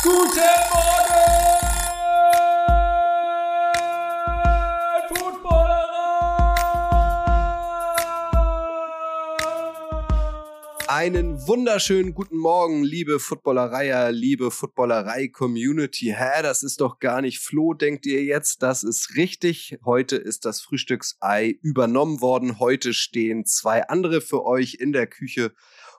Guten Morgen, Footballerer! Einen wunderschönen guten Morgen, liebe Footballereier, liebe Footballerei-Community. Hä, das ist doch gar nicht Flo, denkt ihr jetzt? Das ist richtig. Heute ist das Frühstücksei übernommen worden. Heute stehen zwei andere für euch in der Küche,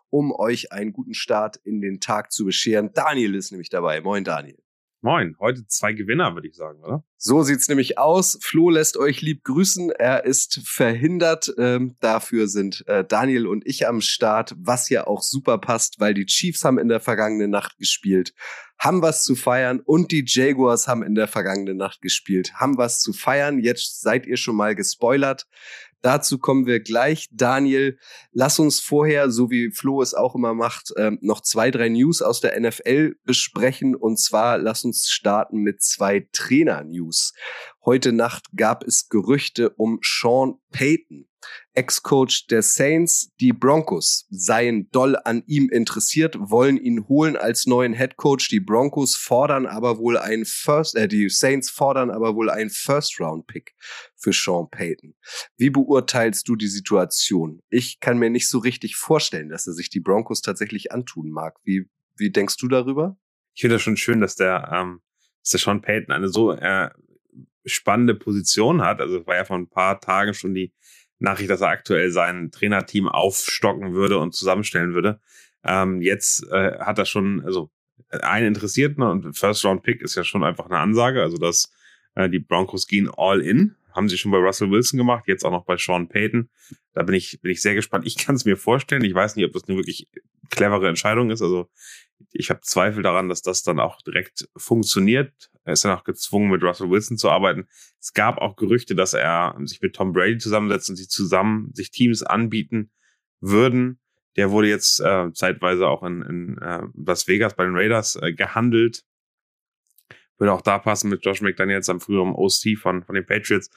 um euch einen guten Start in den Tag zu bescheren. Daniel ist nämlich dabei. Moin, Daniel. Moin, heute zwei Gewinner, würde ich sagen, oder? So sieht's nämlich aus. Flo lässt euch lieb grüßen. Er ist verhindert. Ähm, dafür sind äh, Daniel und ich am Start, was ja auch super passt, weil die Chiefs haben in der vergangenen Nacht gespielt, haben was zu feiern und die Jaguars haben in der vergangenen Nacht gespielt, haben was zu feiern. Jetzt seid ihr schon mal gespoilert. Dazu kommen wir gleich. Daniel, lass uns vorher, so wie Flo es auch immer macht, ähm, noch zwei, drei News aus der NFL besprechen. Und zwar lass uns starten mit zwei Trainer-News. Heute Nacht gab es Gerüchte um Sean Payton. Ex-Coach der Saints, die Broncos seien doll an ihm interessiert, wollen ihn holen als neuen Head Coach. Die Broncos fordern aber wohl einen First, äh, die Saints fordern aber wohl einen First-Round-Pick für Sean Payton. Wie beurteilst du die Situation? Ich kann mir nicht so richtig vorstellen, dass er sich die Broncos tatsächlich antun mag. Wie, wie denkst du darüber? Ich finde das schon schön, dass der, ähm, dass der Sean Payton eine so äh, spannende Position hat. Also es war ja vor ein paar Tagen schon die Nachricht, dass er aktuell sein Trainerteam aufstocken würde und zusammenstellen würde. Ähm, jetzt äh, hat er schon, also einen Interessierten und First Round Pick ist ja schon einfach eine Ansage. Also dass äh, die Broncos gehen all in. Haben sie schon bei Russell Wilson gemacht, jetzt auch noch bei Sean Payton. Da bin ich, bin ich sehr gespannt. Ich kann es mir vorstellen. Ich weiß nicht, ob das eine wirklich clevere Entscheidung ist. Also ich habe Zweifel daran, dass das dann auch direkt funktioniert. Er ist dann auch gezwungen, mit Russell Wilson zu arbeiten. Es gab auch Gerüchte, dass er sich mit Tom Brady zusammensetzt und sie zusammen sich Teams anbieten würden. Der wurde jetzt äh, zeitweise auch in, in äh, Las Vegas bei den Raiders äh, gehandelt. Würde auch da passen mit Josh McDaniels am früheren OC von, von den Patriots.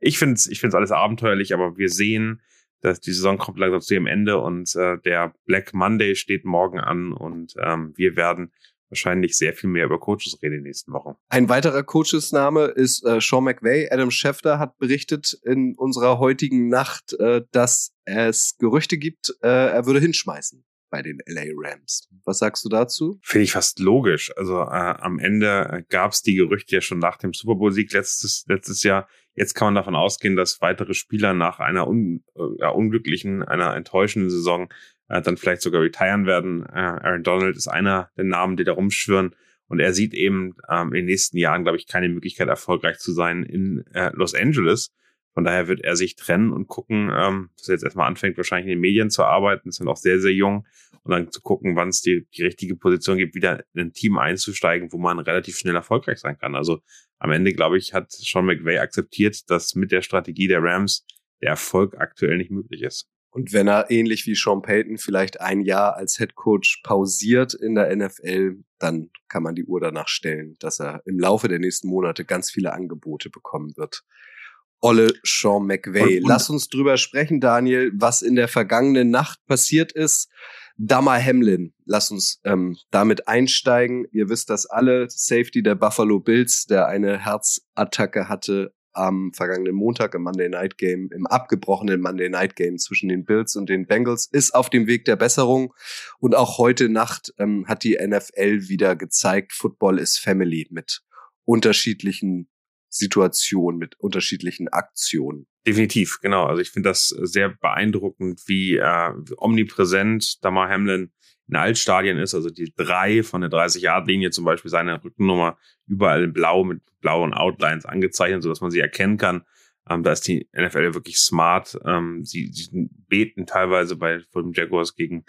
Ich finde es ich find's alles abenteuerlich, aber wir sehen, dass die Saison kommt langsam zu ihrem Ende und äh, der Black Monday steht morgen an und ähm, wir werden wahrscheinlich sehr viel mehr über Coaches reden in den nächsten Wochen. Ein weiterer Coachesname ist äh, Sean McVay. Adam Schefter hat berichtet in unserer heutigen Nacht, äh, dass es Gerüchte gibt, äh, er würde hinschmeißen bei den LA Rams. Was sagst du dazu? Finde ich fast logisch. Also äh, am Ende gab es die Gerüchte ja schon nach dem Super Bowl-Sieg letztes, letztes Jahr. Jetzt kann man davon ausgehen, dass weitere Spieler nach einer un, äh, unglücklichen, einer enttäuschenden Saison äh, dann vielleicht sogar retiren werden. Äh, Aaron Donald ist einer der Namen, die da rumschwirren. Und er sieht eben ähm, in den nächsten Jahren, glaube ich, keine Möglichkeit, erfolgreich zu sein in äh, Los Angeles. Von daher wird er sich trennen und gucken, ähm, dass er jetzt erstmal anfängt, wahrscheinlich in den Medien zu arbeiten, ist dann auch sehr, sehr jung. Und dann zu gucken, wann es die, die richtige Position gibt, wieder in ein Team einzusteigen, wo man relativ schnell erfolgreich sein kann. Also am Ende, glaube ich, hat Sean McVay akzeptiert, dass mit der Strategie der Rams der Erfolg aktuell nicht möglich ist. Und wenn er ähnlich wie Sean Payton vielleicht ein Jahr als Head Coach pausiert in der NFL, dann kann man die Uhr danach stellen, dass er im Laufe der nächsten Monate ganz viele Angebote bekommen wird. Olle Sean McVay. Und- und- Lass uns drüber sprechen, Daniel, was in der vergangenen Nacht passiert ist. Damar Hamlin, lass uns ähm, damit einsteigen. Ihr wisst das alle, Safety der Buffalo Bills, der eine Herzattacke hatte am vergangenen Montag im Monday Night Game, im abgebrochenen Monday Night Game zwischen den Bills und den Bengals, ist auf dem Weg der Besserung. Und auch heute Nacht ähm, hat die NFL wieder gezeigt, Football ist Family mit unterschiedlichen Situationen, mit unterschiedlichen Aktionen. Definitiv, genau. Also ich finde das sehr beeindruckend, wie äh, omnipräsent Damar Hamlin in Altstadien ist. Also die drei von der 30-Yard-Linie zum Beispiel seine Rückennummer überall in blau mit blauen Outlines angezeichnet, sodass man sie erkennen kann. Ähm, da ist die NFL wirklich smart. Ähm, sie, sie beten teilweise bei vor dem Jaguars gegen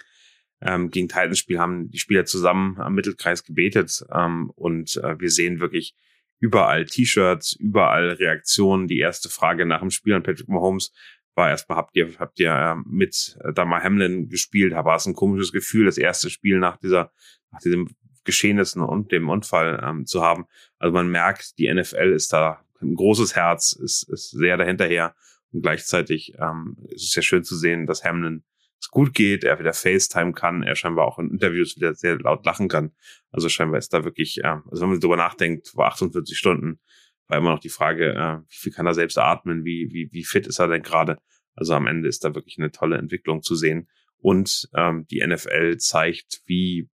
ähm, gegen Titans Spiel haben die Spieler zusammen am Mittelkreis gebetet ähm, und äh, wir sehen wirklich überall T-Shirts, überall Reaktionen. Die erste Frage nach dem Spiel an Patrick Mahomes war erstmal, habt ihr, habt ihr äh, mit äh, Damar Hamlin gespielt? War es ein komisches Gefühl, das erste Spiel nach dieser, nach diesem Geschehnissen und dem Unfall ähm, zu haben. Also man merkt, die NFL ist da ein großes Herz, ist, ist sehr dahinterher und gleichzeitig ähm, ist es ja schön zu sehen, dass Hamlin es gut geht, er wieder FaceTime kann, er scheinbar auch in Interviews wieder sehr laut lachen kann. Also scheinbar ist da wirklich, äh, also wenn man darüber nachdenkt, vor 48 Stunden war immer noch die Frage, äh, wie viel kann er selbst atmen, wie, wie, wie fit ist er denn gerade? Also am Ende ist da wirklich eine tolle Entwicklung zu sehen. Und ähm, die NFL zeigt, wie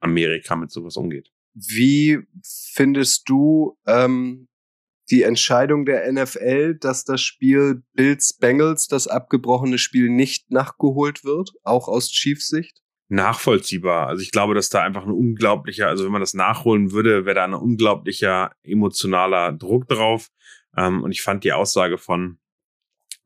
Amerika mit sowas umgeht. Wie findest du ähm, die Entscheidung der NFL, dass das Spiel Bills Bengals, das abgebrochene Spiel, nicht nachgeholt wird, auch aus Chiefs Sicht? Nachvollziehbar. Also ich glaube, dass da einfach ein unglaublicher, also wenn man das nachholen würde, wäre da ein unglaublicher emotionaler Druck drauf. Ähm, und ich fand die Aussage von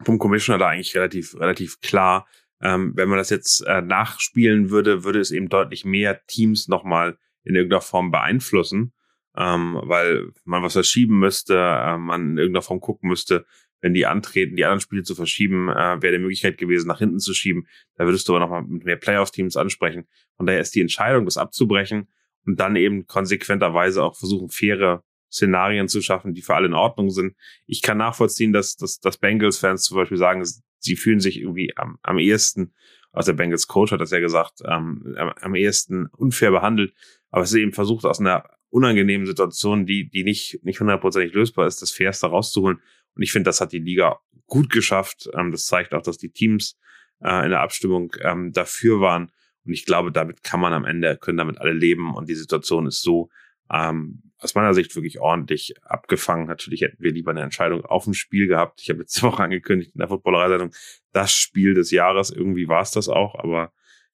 vom Commissioner da eigentlich relativ relativ klar. Ähm, wenn man das jetzt äh, nachspielen würde, würde es eben deutlich mehr Teams nochmal in irgendeiner Form beeinflussen ähm, weil man was verschieben müsste, äh, man in irgendeiner Form gucken müsste, wenn die antreten, die anderen Spiele zu verschieben, äh, wäre die Möglichkeit gewesen, nach hinten zu schieben. Da würdest du aber nochmal mit mehr Playoff-Teams ansprechen. Von daher ist die Entscheidung, das abzubrechen und dann eben konsequenterweise auch versuchen, faire Szenarien zu schaffen, die für alle in Ordnung sind. Ich kann nachvollziehen, dass, dass, dass Bengals-Fans zum Beispiel sagen, sie fühlen sich irgendwie am, am ehesten, also der Bengals Coach hat das ja gesagt, ähm, am, am ehesten unfair behandelt, aber es ist eben versucht, aus einer unangenehmen Situation, die, die nicht, nicht hundertprozentig lösbar ist, das Fairste rauszuholen. Und ich finde, das hat die Liga gut geschafft. Ähm, das zeigt auch, dass die Teams äh, in der Abstimmung ähm, dafür waren. Und ich glaube, damit kann man am Ende, können damit alle leben. Und die Situation ist so, ähm, aus meiner Sicht wirklich ordentlich abgefangen. Natürlich hätten wir lieber eine Entscheidung auf dem Spiel gehabt. Ich habe letzte Woche angekündigt in der Footballerei-Sendung, das Spiel des Jahres. Irgendwie war es das auch, aber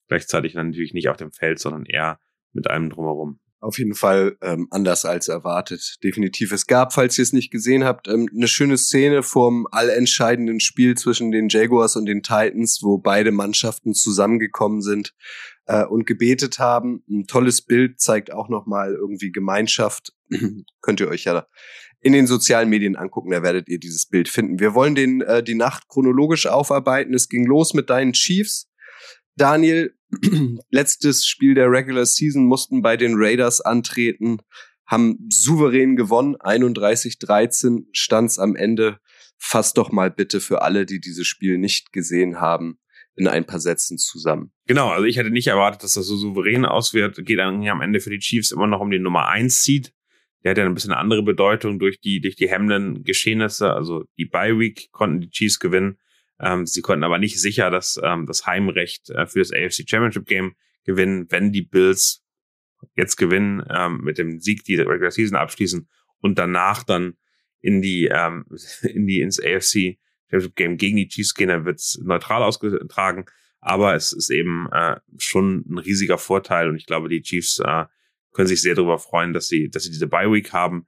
gleichzeitig natürlich nicht auf dem Feld, sondern eher mit einem drumherum auf jeden Fall ähm, anders als erwartet. Definitiv. Es gab, falls ihr es nicht gesehen habt, ähm, eine schöne Szene vom allentscheidenden Spiel zwischen den Jaguars und den Titans, wo beide Mannschaften zusammengekommen sind äh, und gebetet haben. Ein tolles Bild zeigt auch nochmal irgendwie Gemeinschaft. Könnt ihr euch ja in den sozialen Medien angucken, da werdet ihr dieses Bild finden. Wir wollen den äh, die Nacht chronologisch aufarbeiten. Es ging los mit deinen Chiefs. Daniel, letztes Spiel der Regular Season mussten bei den Raiders antreten, haben souverän gewonnen, 31-13 stand's am Ende. Fass doch mal bitte für alle, die dieses Spiel nicht gesehen haben, in ein paar Sätzen zusammen. Genau, also ich hätte nicht erwartet, dass das so souverän auswirkt. Geht dann am Ende für die Chiefs immer noch um den Nummer 1 Seed. Der hat ja ein bisschen eine andere Bedeutung durch die, durch die hemmenden Geschehnisse. Also die Bye Week konnten die Chiefs gewinnen. Ähm, sie konnten aber nicht sicher das, ähm, das Heimrecht äh, für das AFC Championship Game gewinnen, wenn die Bills jetzt gewinnen, ähm, mit dem Sieg die Regular Season abschließen und danach dann in die, ähm, in die, ins AFC Championship Game gegen die Chiefs gehen, dann wird es neutral ausgetragen. Aber es ist eben äh, schon ein riesiger Vorteil und ich glaube, die Chiefs äh, können sich sehr darüber freuen, dass sie, dass sie diese Bye Week haben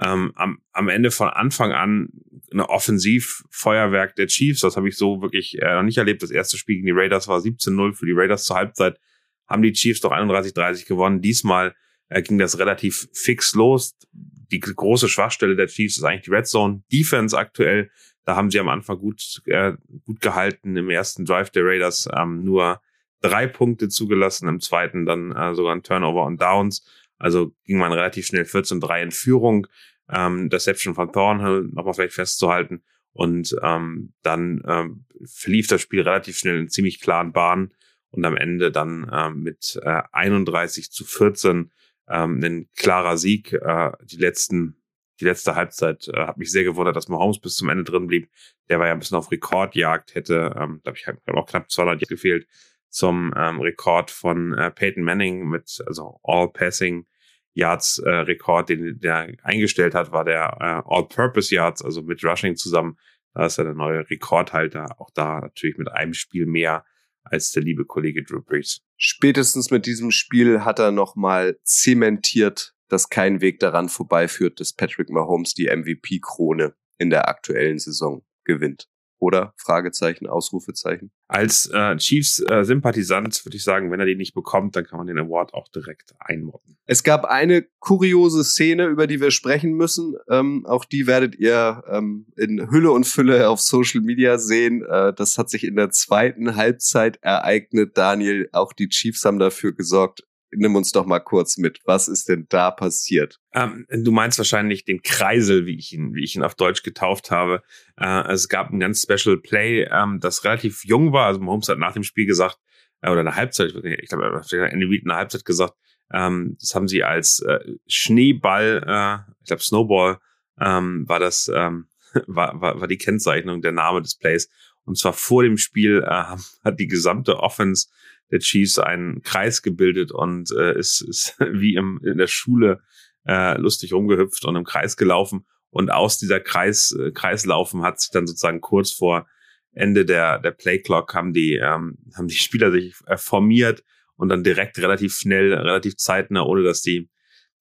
ähm, am, am Ende von Anfang an eine Offensivfeuerwerk der Chiefs. Das habe ich so wirklich äh, noch nicht erlebt. Das erste Spiel gegen die Raiders war 17-0 für die Raiders zur Halbzeit. Haben die Chiefs doch 31-30 gewonnen. Diesmal äh, ging das relativ fix los. Die große Schwachstelle der Chiefs ist eigentlich die Red Zone Defense aktuell. Da haben sie am Anfang gut, äh, gut gehalten. Im ersten Drive der Raiders ähm, nur drei Punkte zugelassen, im zweiten dann äh, sogar ein Turnover und Downs. Also ging man relativ schnell 14-3 in Führung. Ähm, Deception von Thornhill nochmal vielleicht festzuhalten. Und ähm, dann ähm, verlief das Spiel relativ schnell in ziemlich klaren Bahnen und am Ende dann ähm, mit äh, 31 zu 14 ähm, ein klarer Sieg. Äh, die letzten, die letzte Halbzeit äh, hat mich sehr gewundert, dass Mahomes bis zum Ende drin blieb. Der war ja ein bisschen auf Rekordjagd, hätte, ähm, glaube ich, auch knapp 200 gefehlt zum ähm, Rekord von äh, Peyton Manning mit also All Passing Yards äh, Rekord, den der eingestellt hat, war der äh, All-Purpose Yards, also mit Rushing zusammen. Da ist er der neue Rekordhalter. Auch da natürlich mit einem Spiel mehr als der liebe Kollege Drew Brees. Spätestens mit diesem Spiel hat er nochmal zementiert, dass kein Weg daran vorbeiführt, dass Patrick Mahomes die MVP-Krone in der aktuellen Saison gewinnt oder? Fragezeichen, Ausrufezeichen. Als äh, Chiefs-Sympathisant äh, würde ich sagen, wenn er den nicht bekommt, dann kann man den Award auch direkt einmodden. Es gab eine kuriose Szene, über die wir sprechen müssen. Ähm, auch die werdet ihr ähm, in Hülle und Fülle auf Social Media sehen. Äh, das hat sich in der zweiten Halbzeit ereignet. Daniel, auch die Chiefs haben dafür gesorgt, nimm uns doch mal kurz mit. Was ist denn da passiert? Ähm, du meinst wahrscheinlich den Kreisel, wie ich ihn, wie ich ihn auf Deutsch getauft habe. Äh, es gab ein ganz Special Play, ähm, das relativ jung war. Also Mahomes hat nach dem Spiel gesagt, äh, oder eine Halbzeit, ich glaube, Andy Reid eine Halbzeit gesagt, ähm, das haben sie als äh, Schneeball, äh, ich glaube Snowball, ähm, war das, ähm, war, war, war die Kennzeichnung, der Name des Plays. Und zwar vor dem Spiel äh, hat die gesamte Offense der Chiefs einen Kreis gebildet und äh, ist, ist wie im, in der Schule äh, lustig rumgehüpft und im Kreis gelaufen. Und aus dieser Kreis, äh, Kreislaufen hat sich dann sozusagen kurz vor Ende der, der Playclock haben die, ähm, haben die Spieler sich äh, formiert und dann direkt relativ schnell, relativ zeitnah, ohne dass die,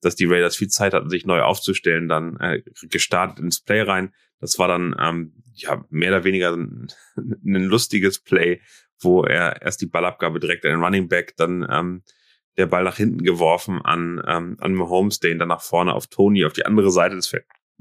dass die Raiders viel Zeit hatten, sich neu aufzustellen, dann äh, gestartet ins Play rein. Das war dann ähm, ja mehr oder weniger ein, ein lustiges Play, wo er erst die Ballabgabe direkt an den Running Back, dann ähm, der Ball nach hinten geworfen an, ähm, an Mahomes, der ihn dann nach vorne auf Tony auf die andere Seite des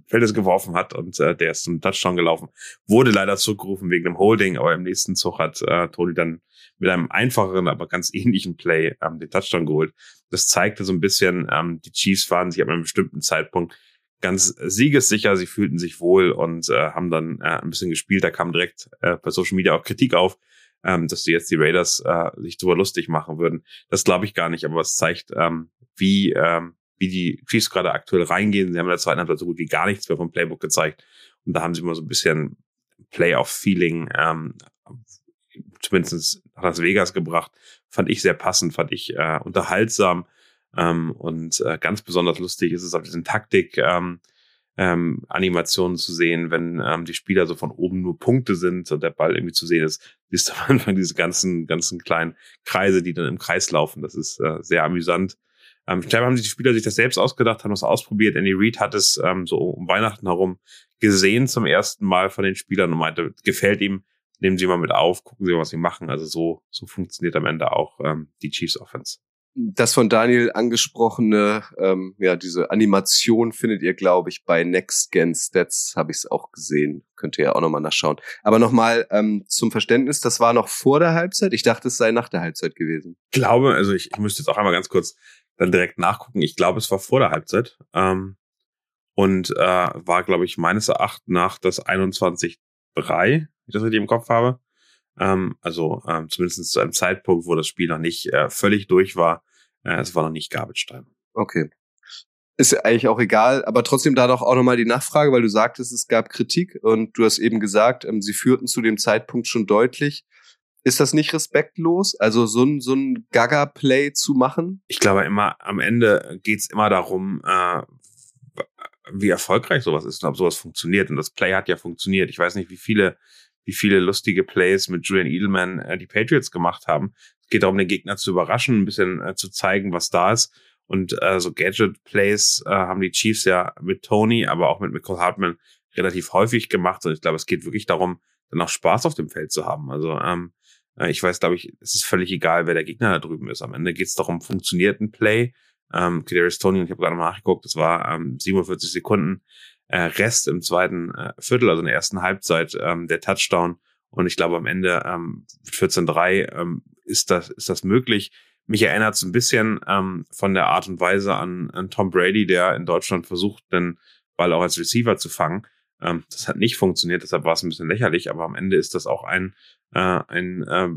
Feldes geworfen hat und äh, der ist zum Touchdown gelaufen. Wurde leider zurückgerufen wegen einem Holding, aber im nächsten Zug hat äh, Tony dann mit einem einfacheren, aber ganz ähnlichen Play ähm, den Touchdown geholt. Das zeigte so ein bisschen, ähm, die Chiefs waren sich ab einem bestimmten Zeitpunkt ganz siegessicher, sie fühlten sich wohl und äh, haben dann äh, ein bisschen gespielt. Da kam direkt äh, bei Social Media auch Kritik auf, ähm, dass die jetzt die Raiders äh, sich drüber lustig machen würden. Das glaube ich gar nicht, aber es zeigt, ähm, wie, ähm, wie die Chiefs gerade aktuell reingehen. Sie haben in der zweiten Halbzeit so gut wie gar nichts mehr vom Playbook gezeigt. Und da haben sie immer so ein bisschen Playoff-Feeling, ähm, zumindest nach Las Vegas gebracht. Fand ich sehr passend, fand ich äh, unterhaltsam. Ähm, und äh, ganz besonders lustig ist es auf diesen Taktik. Ähm, ähm, Animationen zu sehen, wenn ähm, die Spieler so von oben nur Punkte sind und der Ball irgendwie zu sehen ist, siehst du am Anfang diese ganzen, ganzen kleinen Kreise, die dann im Kreis laufen. Das ist äh, sehr amüsant. Ähm, scheinbar haben die Spieler sich das selbst ausgedacht, haben das ausprobiert. Andy Reid hat es ähm, so um Weihnachten herum gesehen zum ersten Mal von den Spielern und meinte, gefällt ihm, nehmen Sie mal mit auf, gucken Sie mal, was Sie machen. Also so, so funktioniert am Ende auch ähm, die Chiefs Offense das von Daniel angesprochene, ähm, ja, diese Animation findet ihr, glaube ich, bei Next Gen Stats, habe ich es auch gesehen. Könnt ihr ja auch nochmal nachschauen. Aber nochmal ähm, zum Verständnis, das war noch vor der Halbzeit. Ich dachte, es sei nach der Halbzeit gewesen. Ich glaube, also ich, ich müsste jetzt auch einmal ganz kurz dann direkt nachgucken. Ich glaube, es war vor der Halbzeit. Ähm, und äh, war, glaube ich, meines Erachtens nach das 21-3, wenn ich das richtig im Kopf habe. Ähm, also ähm, zumindest zu einem Zeitpunkt, wo das Spiel noch nicht äh, völlig durch war. Äh, es war noch nicht Garbage Time. Okay. Ist ja eigentlich auch egal, aber trotzdem da doch auch nochmal die Nachfrage, weil du sagtest, es gab Kritik und du hast eben gesagt, ähm, sie führten zu dem Zeitpunkt schon deutlich. Ist das nicht respektlos, also so ein, so ein Gaga-Play zu machen? Ich glaube immer, am Ende geht's immer darum, äh, wie erfolgreich sowas ist und ob sowas funktioniert. Und das Play hat ja funktioniert. Ich weiß nicht, wie viele wie viele lustige Plays mit Julian Edelman äh, die Patriots gemacht haben. Es geht darum, den Gegner zu überraschen, ein bisschen äh, zu zeigen, was da ist. Und äh, so Gadget-Plays äh, haben die Chiefs ja mit Tony, aber auch mit Michael Hartman relativ häufig gemacht. Und ich glaube, es geht wirklich darum, dann auch Spaß auf dem Feld zu haben. Also ähm, äh, ich weiß, glaube ich, es ist völlig egal, wer der Gegner da drüben ist. Am Ende geht es darum, funktioniert ein Play. Ähm, Kadarius Tony, und ich habe gerade mal nachgeguckt, das war ähm, 47 Sekunden Rest im zweiten äh, Viertel, also in der ersten Halbzeit, ähm, der Touchdown. Und ich glaube, am Ende ähm, 14-3 ähm, ist, das, ist das möglich. Mich erinnert es ein bisschen ähm, von der Art und Weise an, an Tom Brady, der in Deutschland versucht, den Ball auch als Receiver zu fangen. Ähm, das hat nicht funktioniert, deshalb war es ein bisschen lächerlich, aber am Ende ist das auch ein, äh, ein äh,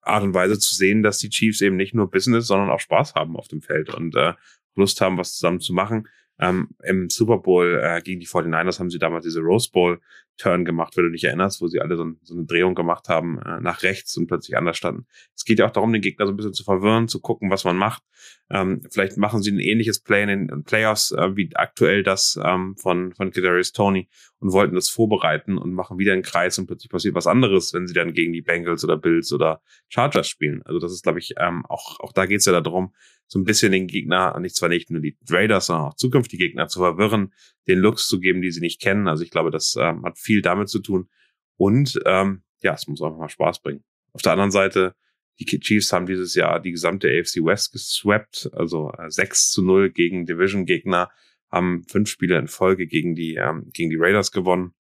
Art und Weise zu sehen, dass die Chiefs eben nicht nur Business, sondern auch Spaß haben auf dem Feld und äh, Lust haben, was zusammen zu machen. Ähm, Im Super Bowl äh, gegen die 49ers haben sie damals diese Rose Bowl Turn gemacht, wenn du dich erinnerst, wo sie alle so, so eine Drehung gemacht haben äh, nach rechts und plötzlich anders standen. Es geht ja auch darum, den Gegner so ein bisschen zu verwirren, zu gucken, was man macht. Ähm, vielleicht machen sie ein ähnliches Play in den Playoffs äh, wie aktuell das ähm, von von Kadarius Tony und wollten das vorbereiten und machen wieder einen Kreis und plötzlich passiert was anderes, wenn sie dann gegen die Bengals oder Bills oder Chargers spielen. Also das ist, glaube ich, ähm, auch auch da geht es ja darum, so ein bisschen den Gegner, nicht zwar nicht nur die Raiders, sondern auch zukünftige Gegner zu verwirren, den Looks zu geben, die sie nicht kennen. Also ich glaube, das ähm, hat viel damit zu tun. Und ähm, ja, es muss einfach mal Spaß bringen. Auf der anderen Seite, die Chiefs haben dieses Jahr die gesamte AFC West geswappt, also äh, 6 zu 0 gegen Division-Gegner, haben fünf Spiele in Folge gegen die, ähm, gegen die Raiders gewonnen,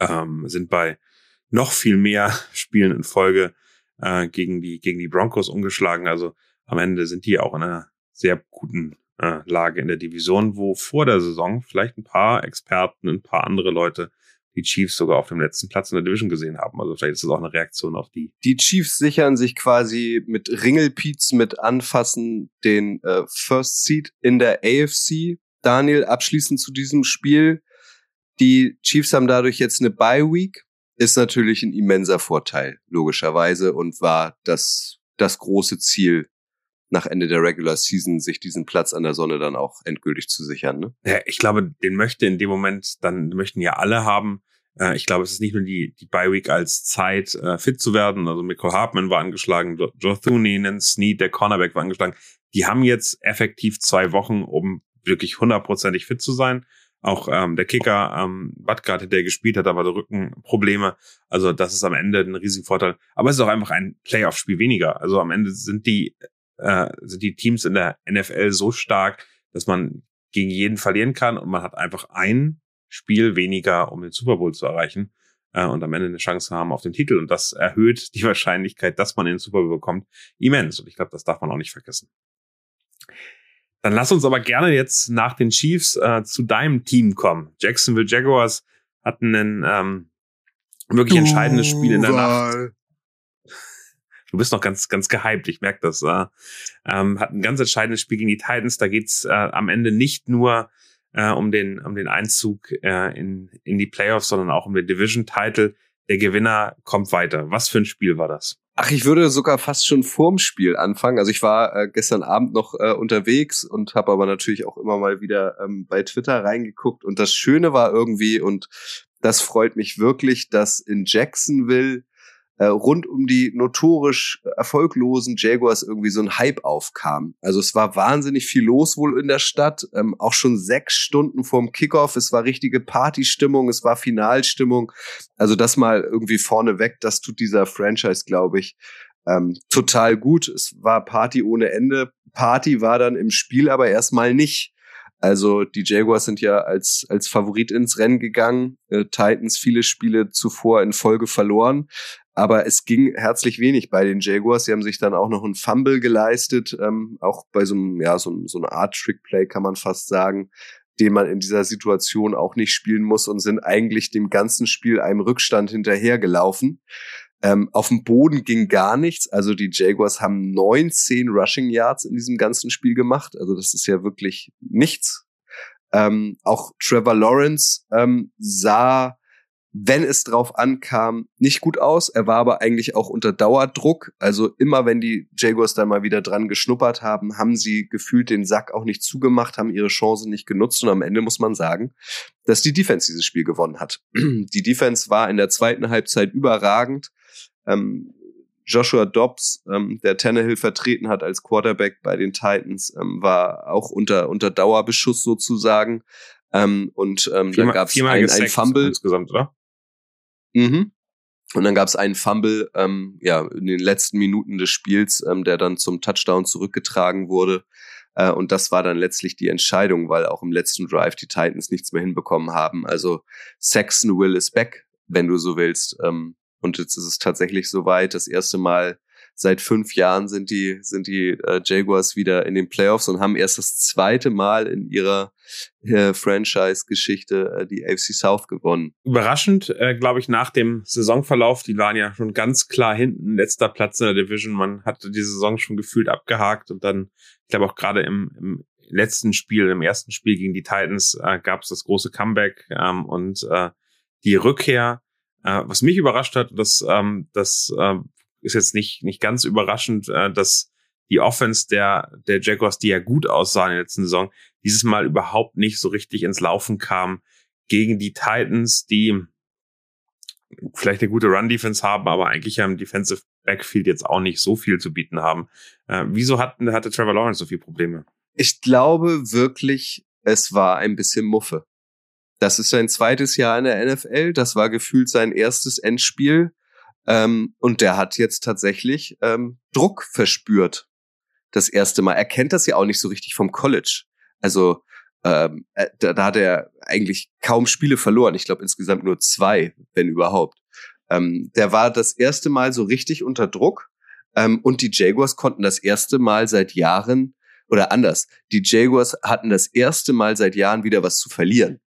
ähm, sind bei noch viel mehr Spielen in Folge äh, gegen die gegen die Broncos umgeschlagen. Also am Ende sind die auch in einer sehr guten äh, Lage in der Division, wo vor der Saison vielleicht ein paar Experten, ein paar andere Leute die Chiefs sogar auf dem letzten Platz in der Division gesehen haben. Also vielleicht ist das auch eine Reaktion auf die. Die Chiefs sichern sich quasi mit Ringelpiez mit Anfassen den äh, First Seed in der AFC. Daniel, abschließend zu diesem Spiel. Die Chiefs haben dadurch jetzt eine Bye Week. Ist natürlich ein immenser Vorteil, logischerweise, und war das, das große Ziel nach Ende der Regular Season sich diesen Platz an der Sonne dann auch endgültig zu sichern. Ne? Ja, ich glaube, den möchte in dem Moment, dann möchten ja alle haben. Äh, ich glaube, es ist nicht nur die, die Bye Week als Zeit, äh, fit zu werden. Also Michael Hartman war angeschlagen, Joe Thuney, Snead, der Cornerback war angeschlagen. Die haben jetzt effektiv zwei Wochen, um wirklich hundertprozentig fit zu sein. Auch ähm, der Kicker, ähm, Badgard, der gespielt hat, aber Rückenprobleme. Also das ist am Ende ein riesiger Vorteil. Aber es ist auch einfach ein Playoff-Spiel weniger. Also am Ende sind die äh, sind die Teams in der NFL so stark, dass man gegen jeden verlieren kann und man hat einfach ein Spiel weniger, um den Super Bowl zu erreichen äh, und am Ende eine Chance haben auf den Titel. Und das erhöht die Wahrscheinlichkeit, dass man den Super Bowl bekommt, immens. Und ich glaube, das darf man auch nicht vergessen. Dann lass uns aber gerne jetzt nach den Chiefs äh, zu deinem Team kommen. Jacksonville Jaguars hatten ein ähm, wirklich entscheidendes Spiel in der Nacht. Du bist noch ganz, ganz gehypt, ich merke das. Äh, ähm, hat ein ganz entscheidendes Spiel gegen die Titans. Da geht's äh, am Ende nicht nur äh, um, den, um den Einzug äh, in, in die Playoffs, sondern auch um den Division-Title. Der Gewinner kommt weiter. Was für ein Spiel war das? Ach, ich würde sogar fast schon vorm Spiel anfangen. Also ich war äh, gestern Abend noch äh, unterwegs und habe aber natürlich auch immer mal wieder ähm, bei Twitter reingeguckt. Und das Schöne war irgendwie, und das freut mich wirklich, dass in Jacksonville äh, rund um die notorisch erfolglosen Jaguars irgendwie so ein Hype aufkam. Also es war wahnsinnig viel los wohl in der Stadt, ähm, auch schon sechs Stunden vorm Kickoff. Es war richtige Partystimmung, es war Finalstimmung. Also das mal irgendwie vorneweg, das tut dieser Franchise, glaube ich, ähm, total gut. Es war Party ohne Ende. Party war dann im Spiel aber erstmal nicht. Also die Jaguars sind ja als, als Favorit ins Rennen gegangen, äh, Titans viele Spiele zuvor in Folge verloren. Aber es ging herzlich wenig bei den Jaguars. Sie haben sich dann auch noch ein Fumble geleistet, ähm, auch bei so einem, ja, so, so eine Art Trickplay kann man fast sagen, den man in dieser Situation auch nicht spielen muss und sind eigentlich dem ganzen Spiel einem Rückstand hinterhergelaufen. Ähm, auf dem Boden ging gar nichts. Also die Jaguars haben 19 Rushing Yards in diesem ganzen Spiel gemacht. Also das ist ja wirklich nichts. Ähm, auch Trevor Lawrence ähm, sah wenn es drauf ankam, nicht gut aus. Er war aber eigentlich auch unter Dauerdruck. Also immer wenn die Jaguars dann mal wieder dran geschnuppert haben, haben sie gefühlt den Sack auch nicht zugemacht, haben ihre Chance nicht genutzt. Und am Ende muss man sagen, dass die Defense dieses Spiel gewonnen hat. Die Defense war in der zweiten Halbzeit überragend. Ähm, Joshua Dobbs, ähm, der Tannehill vertreten hat als Quarterback bei den Titans, ähm, war auch unter, unter Dauerbeschuss sozusagen. Ähm, und ähm, viermal, dann gab es ein, ein Fumble. Insgesamt, oder? Mhm. Und dann gab es einen Fumble, ähm, ja, in den letzten Minuten des Spiels, ähm, der dann zum Touchdown zurückgetragen wurde. Äh, und das war dann letztlich die Entscheidung, weil auch im letzten Drive die Titans nichts mehr hinbekommen haben. Also Saxon Will is back, wenn du so willst. Ähm, und jetzt ist es tatsächlich soweit. Das erste Mal seit fünf Jahren sind die, sind die äh, Jaguars wieder in den Playoffs und haben erst das zweite Mal in ihrer äh, Franchise-Geschichte äh, die AFC South gewonnen. Überraschend, äh, glaube ich, nach dem Saisonverlauf, die waren ja schon ganz klar hinten, letzter Platz in der Division. Man hatte die Saison schon gefühlt abgehakt und dann, ich glaube auch gerade im, im letzten Spiel, im ersten Spiel gegen die Titans, äh, gab es das große Comeback ähm, und äh, die Rückkehr. Äh, was mich überrascht hat, dass ähm, das äh, ist jetzt nicht, nicht ganz überraschend, äh, dass die Offense der, der Jaguars, die ja gut aussah in der letzten Saison, dieses Mal überhaupt nicht so richtig ins Laufen kam gegen die Titans, die vielleicht eine gute Run-Defense haben, aber eigentlich ja im Defensive Backfield jetzt auch nicht so viel zu bieten haben. Äh, wieso hat, hatte Trevor Lawrence so viele Probleme? Ich glaube wirklich, es war ein bisschen Muffe. Das ist sein zweites Jahr in der NFL. Das war gefühlt sein erstes Endspiel. Ähm, und der hat jetzt tatsächlich ähm, Druck verspürt. Das erste Mal. Er kennt das ja auch nicht so richtig vom College. Also ähm, äh, da, da hat er eigentlich kaum Spiele verloren. Ich glaube insgesamt nur zwei, wenn überhaupt. Ähm, der war das erste Mal so richtig unter Druck ähm, und die Jaguars konnten das erste Mal seit Jahren oder anders, die Jaguars hatten das erste Mal seit Jahren wieder was zu verlieren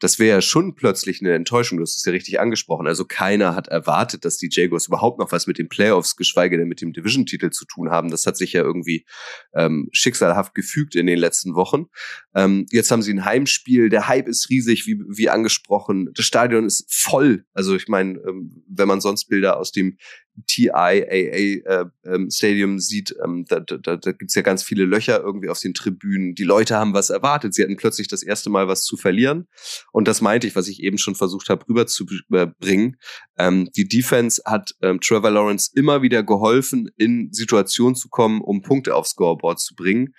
das wäre ja schon plötzlich eine Enttäuschung. Du hast es ja richtig angesprochen. Also keiner hat erwartet, dass die Jaguars überhaupt noch was mit den Playoffs, geschweige denn mit dem Division-Titel zu tun haben. Das hat sich ja irgendwie ähm, schicksalhaft gefügt in den letzten Wochen. Ähm, jetzt haben sie ein Heimspiel. Der Hype ist riesig, wie, wie angesprochen. Das Stadion ist voll. Also ich meine, ähm, wenn man sonst Bilder aus dem TIAA äh, ähm, Stadium sieht, ähm, da, da, da gibt ja ganz viele Löcher irgendwie auf den Tribünen. Die Leute haben was erwartet. Sie hatten plötzlich das erste Mal was zu verlieren. Und das meinte ich, was ich eben schon versucht habe rüberzubringen. Ähm, die Defense hat Trevor Lawrence immer wieder geholfen, in Situationen zu kommen, um Punkte aufs Scoreboard zu bringen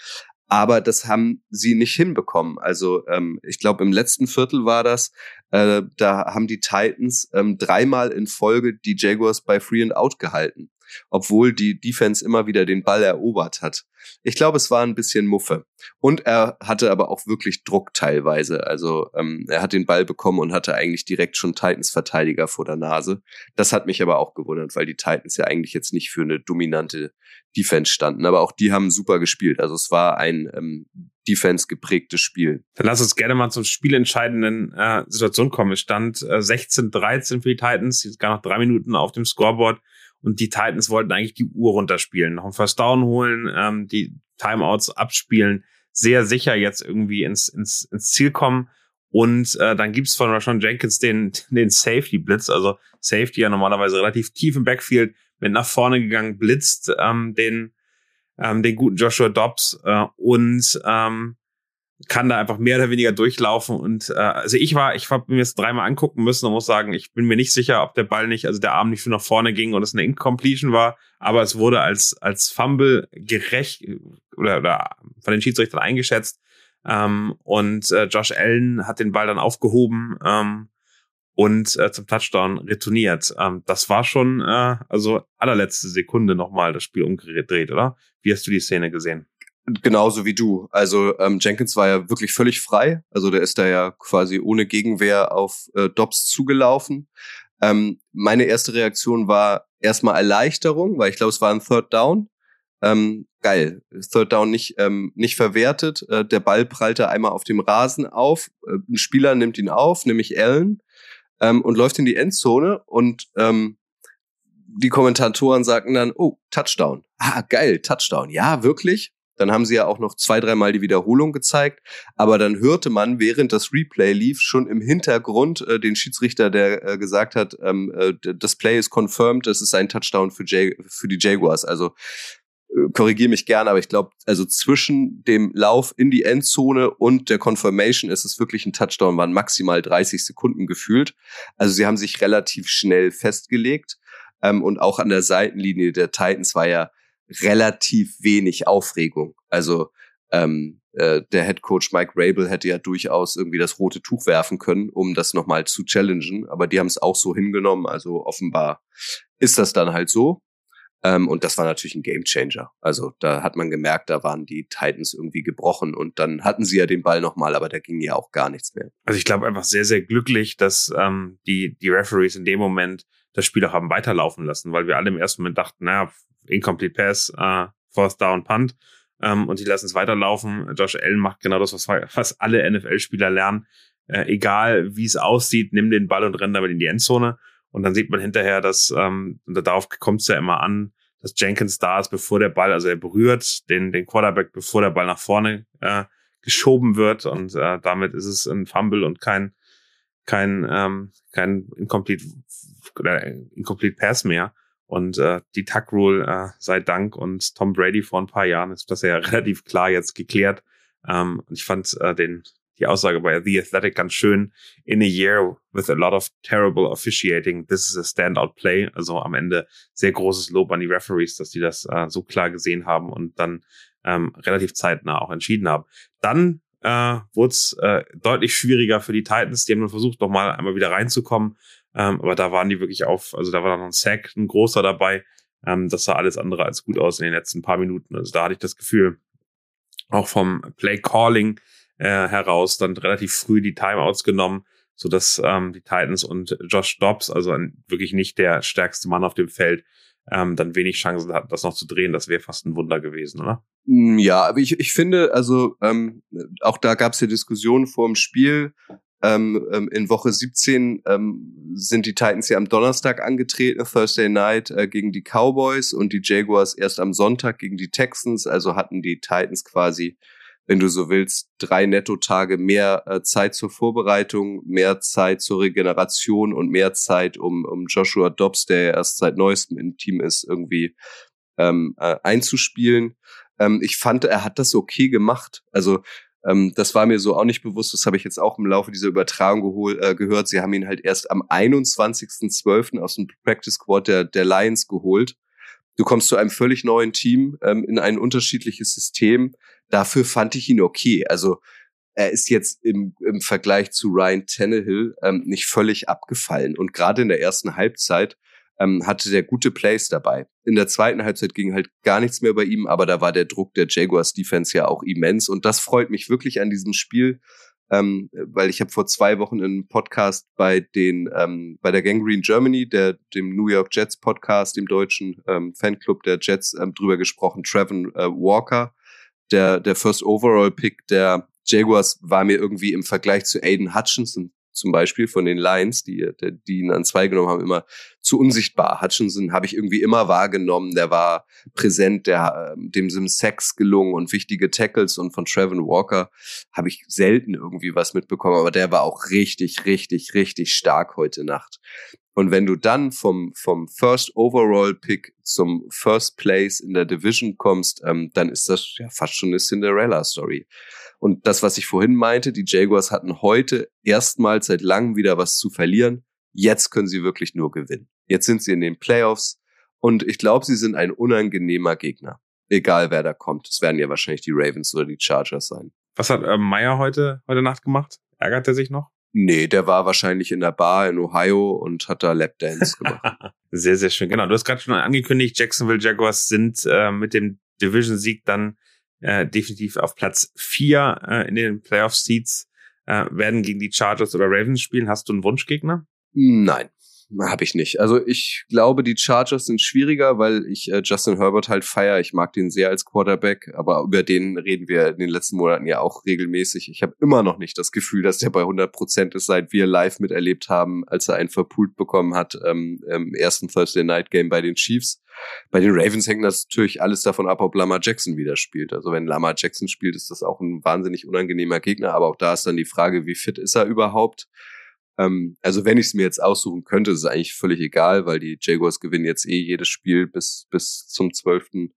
aber das haben sie nicht hinbekommen. Also ähm, ich glaube, im letzten Viertel war das, äh, da haben die Titans ähm, dreimal in Folge die Jaguars bei Free and Out gehalten, obwohl die Defense immer wieder den Ball erobert hat. Ich glaube, es war ein bisschen Muffe. Und er hatte aber auch wirklich Druck teilweise. Also ähm, er hat den Ball bekommen und hatte eigentlich direkt schon Titans-Verteidiger vor der Nase. Das hat mich aber auch gewundert, weil die Titans ja eigentlich jetzt nicht für eine dominante Defense standen. Aber auch die haben super gespielt. Also es war ein ähm, Defense geprägtes Spiel. Dann lass uns gerne mal zum spielentscheidenden äh, Situation kommen. Es stand äh, 16-13 für die Titans, jetzt gar noch drei Minuten auf dem Scoreboard und die Titans wollten eigentlich die Uhr runterspielen, noch einen First Down holen, ähm, die Timeouts abspielen, sehr sicher jetzt irgendwie ins, ins, ins Ziel kommen. Und äh, dann gibt's von Rashawn Jenkins den, den Safety-Blitz, also Safety ja normalerweise relativ tief im Backfield, mit nach vorne gegangen, blitzt ähm, den, ähm, den guten Joshua Dobbs äh, und ähm, kann da einfach mehr oder weniger durchlaufen und äh, also ich war, ich habe mir jetzt dreimal angucken müssen und muss sagen, ich bin mir nicht sicher, ob der Ball nicht, also der Arm nicht nach vorne ging und es eine Incompletion war, aber es wurde als als Fumble gerecht oder, oder von den Schiedsrichtern eingeschätzt ähm, und äh, Josh Allen hat den Ball dann aufgehoben ähm, und äh, zum Touchdown retourniert. Ähm, das war schon äh, also allerletzte Sekunde nochmal das Spiel umgedreht, oder? Wie hast du die Szene gesehen? Genauso wie du. Also ähm, Jenkins war ja wirklich völlig frei. Also der ist da ja quasi ohne Gegenwehr auf äh, Dobbs zugelaufen. Ähm, meine erste Reaktion war erstmal Erleichterung, weil ich glaube, es war ein Third Down. Ähm, geil. Third Down nicht, ähm, nicht verwertet. Äh, der Ball prallte einmal auf dem Rasen auf. Äh, ein Spieler nimmt ihn auf, nämlich Allen, ähm, und läuft in die Endzone und ähm, die Kommentatoren sagten dann, oh, Touchdown. Ah, geil, Touchdown. Ja, wirklich? Dann haben sie ja auch noch zwei, dreimal die Wiederholung gezeigt. Aber dann hörte man, während das Replay lief, schon im Hintergrund äh, den Schiedsrichter, der äh, gesagt hat, ähm, äh, das Play ist confirmed, es ist ein Touchdown für, Jag für die Jaguars. Also äh, korrigiere mich gern, aber ich glaube, also zwischen dem Lauf in die Endzone und der Confirmation ist es wirklich ein Touchdown, waren maximal 30 Sekunden gefühlt. Also sie haben sich relativ schnell festgelegt. Ähm, und auch an der Seitenlinie der Titans war ja relativ wenig Aufregung. Also ähm, äh, der Head Coach Mike Rabel hätte ja durchaus irgendwie das rote Tuch werfen können, um das nochmal zu challengen, aber die haben es auch so hingenommen. Also offenbar ist das dann halt so. Ähm, und das war natürlich ein Gamechanger. Also da hat man gemerkt, da waren die Titans irgendwie gebrochen und dann hatten sie ja den Ball nochmal, aber da ging ja auch gar nichts mehr. Also ich glaube einfach sehr, sehr glücklich, dass ähm, die, die Referees in dem Moment das Spiel auch haben weiterlaufen lassen, weil wir alle im ersten Moment dachten, naja, Incomplete Pass, äh, Fourth Down Punt ähm, und die lassen es weiterlaufen. Josh Allen macht genau das, was fast alle NFL-Spieler lernen. Äh, egal wie es aussieht, nimm den Ball und renn damit in die Endzone. Und dann sieht man hinterher, dass, ähm, und darauf kommt es ja immer an, dass Jenkins da ist, bevor der Ball, also er berührt den, den Quarterback, bevor der Ball nach vorne äh, geschoben wird. Und äh, damit ist es ein Fumble und kein, kein, ähm, kein Incomplete, oder Incomplete Pass mehr. Und äh, die Tuck Rule äh, sei Dank und Tom Brady vor ein paar Jahren ist das ja relativ klar jetzt geklärt. Ähm, ich fand äh, den die Aussage bei The Athletic ganz schön. In a year with a lot of terrible officiating, this is a standout play. Also am Ende sehr großes Lob an die Referees, dass die das äh, so klar gesehen haben und dann ähm, relativ zeitnah auch entschieden haben. Dann äh, wurde es äh, deutlich schwieriger für die Titans. Die haben versucht, noch mal einmal wieder reinzukommen. Ähm, aber da waren die wirklich auf, also da war noch ein Sack, ein großer dabei. Ähm, das sah alles andere als gut aus in den letzten paar Minuten. Also da hatte ich das Gefühl, auch vom Play Calling äh, heraus dann relativ früh die Timeouts genommen, so dass ähm, die Titans und Josh Dobbs, also ein, wirklich nicht der stärkste Mann auf dem Feld, ähm, dann wenig Chancen hatten, das noch zu drehen. Das wäre fast ein Wunder gewesen, oder? Mm, ja, aber ich, ich finde, also ähm, auch da gab es ja Diskussionen vor dem Spiel. Ähm, ähm, in Woche 17 ähm, sind die Titans ja am Donnerstag angetreten, Thursday Night äh, gegen die Cowboys und die Jaguars erst am Sonntag gegen die Texans. Also hatten die Titans quasi, wenn du so willst, drei Nettotage mehr äh, Zeit zur Vorbereitung, mehr Zeit zur Regeneration und mehr Zeit, um, um Joshua Dobbs, der erst seit neuestem im Team ist, irgendwie ähm, äh, einzuspielen. Ähm, ich fand, er hat das okay gemacht. Also ähm, das war mir so auch nicht bewusst. Das habe ich jetzt auch im Laufe dieser Übertragung gehol, äh, gehört. Sie haben ihn halt erst am 21.12. aus dem Practice Squad der, der Lions geholt. Du kommst zu einem völlig neuen Team, ähm, in ein unterschiedliches System. Dafür fand ich ihn okay. Also er ist jetzt im, im Vergleich zu Ryan Tannehill ähm, nicht völlig abgefallen. Und gerade in der ersten Halbzeit ähm, hatte der gute Plays dabei. In der zweiten Halbzeit ging halt gar nichts mehr bei ihm, aber da war der Druck der Jaguars Defense ja auch immens und das freut mich wirklich an diesem Spiel, ähm, weil ich habe vor zwei Wochen einen Podcast bei den ähm, bei der Gangrene Germany, der dem New York Jets Podcast, dem deutschen ähm, Fanclub der Jets ähm, drüber gesprochen. Trevin äh, Walker, der der First Overall Pick der Jaguars war mir irgendwie im Vergleich zu Aiden Hutchinson zum Beispiel von den Lions, die, die ihn an zwei genommen haben, immer zu unsichtbar. Hutchinson habe ich irgendwie immer wahrgenommen, der war präsent, der, ähm, dem sind Sex gelungen und wichtige Tackles und von Trevin Walker habe ich selten irgendwie was mitbekommen, aber der war auch richtig, richtig, richtig stark heute Nacht. Und wenn du dann vom, vom First Overall Pick zum First Place in der Division kommst, ähm, dann ist das ja fast schon eine Cinderella Story. Und das, was ich vorhin meinte, die Jaguars hatten heute erstmals seit langem wieder was zu verlieren. Jetzt können sie wirklich nur gewinnen. Jetzt sind sie in den Playoffs und ich glaube, sie sind ein unangenehmer Gegner. Egal wer da kommt. Es werden ja wahrscheinlich die Ravens oder die Chargers sein. Was hat äh, Meyer heute, heute Nacht gemacht? Ärgert er sich noch? Nee, der war wahrscheinlich in der Bar in Ohio und hat da Lapdance gemacht. sehr, sehr schön. Genau, du hast gerade schon angekündigt, Jacksonville Jaguars sind äh, mit dem Division-Sieg dann äh, definitiv auf Platz vier äh, in den Playoff-Seats, äh, werden gegen die Chargers oder Ravens spielen. Hast du einen Wunschgegner? Nein. Habe ich nicht. Also ich glaube, die Chargers sind schwieriger, weil ich äh, Justin Herbert halt feier. Ich mag den sehr als Quarterback, aber über den reden wir in den letzten Monaten ja auch regelmäßig. Ich habe immer noch nicht das Gefühl, dass der bei 100 Prozent ist, seit wir live miterlebt haben, als er einen verpult bekommen hat ähm, im ersten Thursday Night Game bei den Chiefs. Bei den Ravens hängt das natürlich alles davon ab, ob Lamar Jackson wieder spielt. Also wenn Lamar Jackson spielt, ist das auch ein wahnsinnig unangenehmer Gegner. Aber auch da ist dann die Frage, wie fit ist er überhaupt? Ähm, also wenn ich es mir jetzt aussuchen könnte, ist es eigentlich völlig egal, weil die Jaguars gewinnen jetzt eh jedes Spiel bis, bis zum 12.,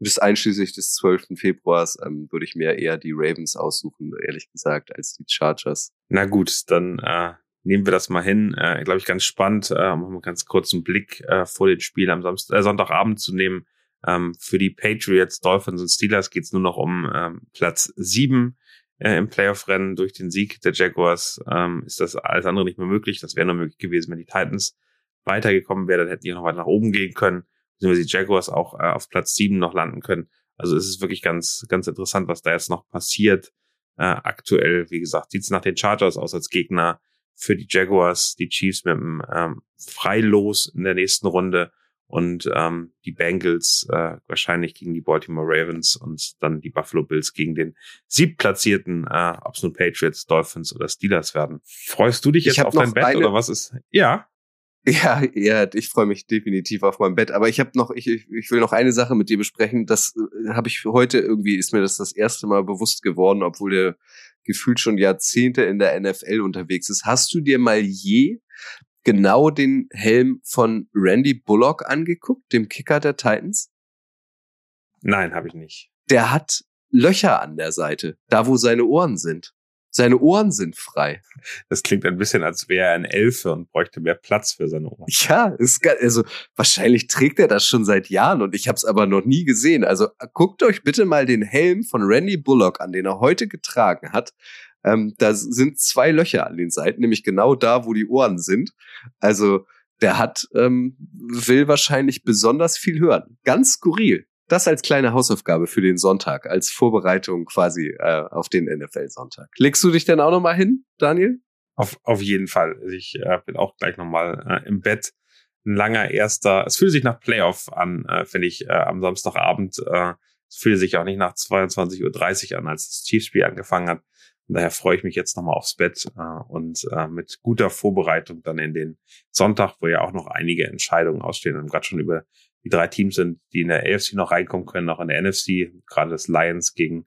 bis einschließlich des 12. Februars, ähm, würde ich mir eher die Ravens aussuchen, ehrlich gesagt, als die Chargers. Na gut, dann äh, nehmen wir das mal hin. Äh, Glaube ich ganz spannend, äh, um einen ganz kurzen Blick äh, vor den Spiel am Samstag, äh, Sonntagabend zu nehmen. Ähm, für die Patriots, Dolphins und Steelers geht es nur noch um ähm, Platz sieben äh, im Playoff-Rennen durch den Sieg der Jaguars ähm, ist das alles andere nicht mehr möglich. Das wäre nur möglich gewesen, wenn die Titans weitergekommen wären, dann hätten die noch weiter nach oben gehen können, beziehungsweise die Jaguars auch äh, auf Platz sieben noch landen können. Also es ist wirklich ganz, ganz interessant, was da jetzt noch passiert. Äh, aktuell, wie gesagt, sieht es nach den Chargers aus als Gegner für die Jaguars, die Chiefs mit einem ähm, Freilos in der nächsten Runde und ähm, die Bengals äh, wahrscheinlich gegen die Baltimore Ravens und dann die Buffalo Bills gegen den siebtplatzierten, äh, ob es nun Patriots, Dolphins oder Steelers werden. Freust du dich jetzt auf dein Bett eine... oder was ist? Ja. Ja, ja, ich freue mich definitiv auf mein Bett. Aber ich habe noch, ich, ich will noch eine Sache mit dir besprechen. Das äh, habe ich heute irgendwie ist mir das das erste Mal bewusst geworden, obwohl der gefühlt schon Jahrzehnte in der NFL unterwegs ist. Hast du dir mal je genau den Helm von Randy Bullock angeguckt, dem Kicker der Titans? Nein, habe ich nicht. Der hat Löcher an der Seite, da wo seine Ohren sind. Seine Ohren sind frei. Das klingt ein bisschen, als wäre er ein Elfe und bräuchte mehr Platz für seine Ohren. Ja, ist. Also wahrscheinlich trägt er das schon seit Jahren und ich habe es aber noch nie gesehen. Also guckt euch bitte mal den Helm von Randy Bullock an, den er heute getragen hat. Ähm, da sind zwei Löcher an den Seiten, nämlich genau da, wo die Ohren sind. Also der hat, ähm, will wahrscheinlich besonders viel hören. Ganz skurril. Das als kleine Hausaufgabe für den Sonntag, als Vorbereitung quasi äh, auf den NFL-Sonntag. Legst du dich denn auch noch mal hin, Daniel? Auf, auf jeden Fall. Ich äh, bin auch gleich nochmal äh, im Bett. Ein langer erster, es fühlt sich nach Playoff an, äh, finde ich, äh, am Samstagabend. Äh, es fühlt sich auch nicht nach 22.30 Uhr an, als das Chiefs-Spiel angefangen hat. Daher freue ich mich jetzt nochmal aufs Bett äh, und äh, mit guter Vorbereitung dann in den Sonntag, wo ja auch noch einige Entscheidungen ausstehen und gerade schon über die drei Teams sind, die in der AFC noch reinkommen können, noch in der NFC, gerade das Lions gegen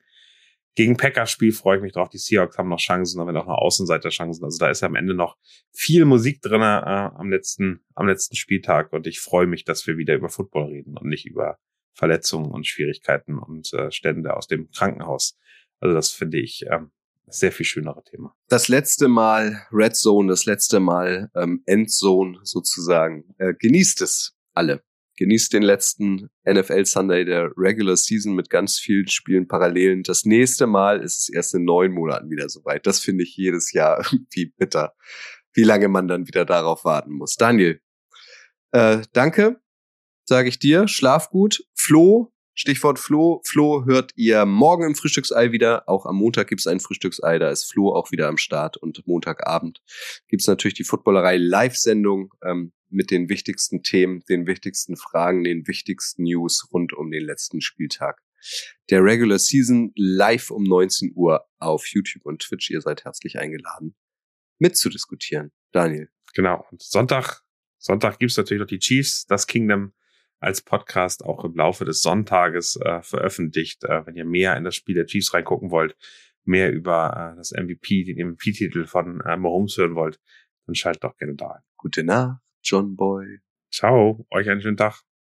gegen Packers-Spiel freue ich mich drauf. Die Seahawks haben noch Chancen, aber auch noch Außenseiter-Chancen. Also da ist ja am Ende noch viel Musik drin äh, am letzten, am letzten Spieltag. Und ich freue mich, dass wir wieder über Football reden und nicht über Verletzungen und Schwierigkeiten und äh, Stände aus dem Krankenhaus. Also das finde ich ähm, sehr viel schönere Thema. Das letzte Mal Red Zone, das letzte Mal ähm, Endzone sozusagen. Äh, genießt es alle. Genießt den letzten NFL Sunday der Regular Season mit ganz vielen Spielen parallelen. Das nächste Mal ist es erst in neun Monaten wieder soweit. Das finde ich jedes Jahr irgendwie bitter, wie lange man dann wieder darauf warten muss. Daniel, äh, danke, sage ich dir. Schlaf gut. Flo, Stichwort Flo. Flo hört ihr morgen im Frühstücksei wieder. Auch am Montag gibt's ein Frühstücksei. Da ist Flo auch wieder am Start. Und Montagabend gibt's natürlich die Footballerei Live-Sendung ähm, mit den wichtigsten Themen, den wichtigsten Fragen, den wichtigsten News rund um den letzten Spieltag. Der Regular Season live um 19 Uhr auf YouTube und Twitch. Ihr seid herzlich eingeladen, mitzudiskutieren. Daniel. Genau. Und Sonntag, Sonntag gibt's natürlich noch die Chiefs, das Kingdom als Podcast auch im Laufe des Sonntages äh, veröffentlicht. Äh, wenn ihr mehr in das Spiel der Chiefs reingucken wollt, mehr über äh, das MVP, den MVP-Titel von äh, Mahomes hören wollt, dann schaltet doch gerne da ein. Gute Nacht, John Boy. Ciao, euch einen schönen Tag.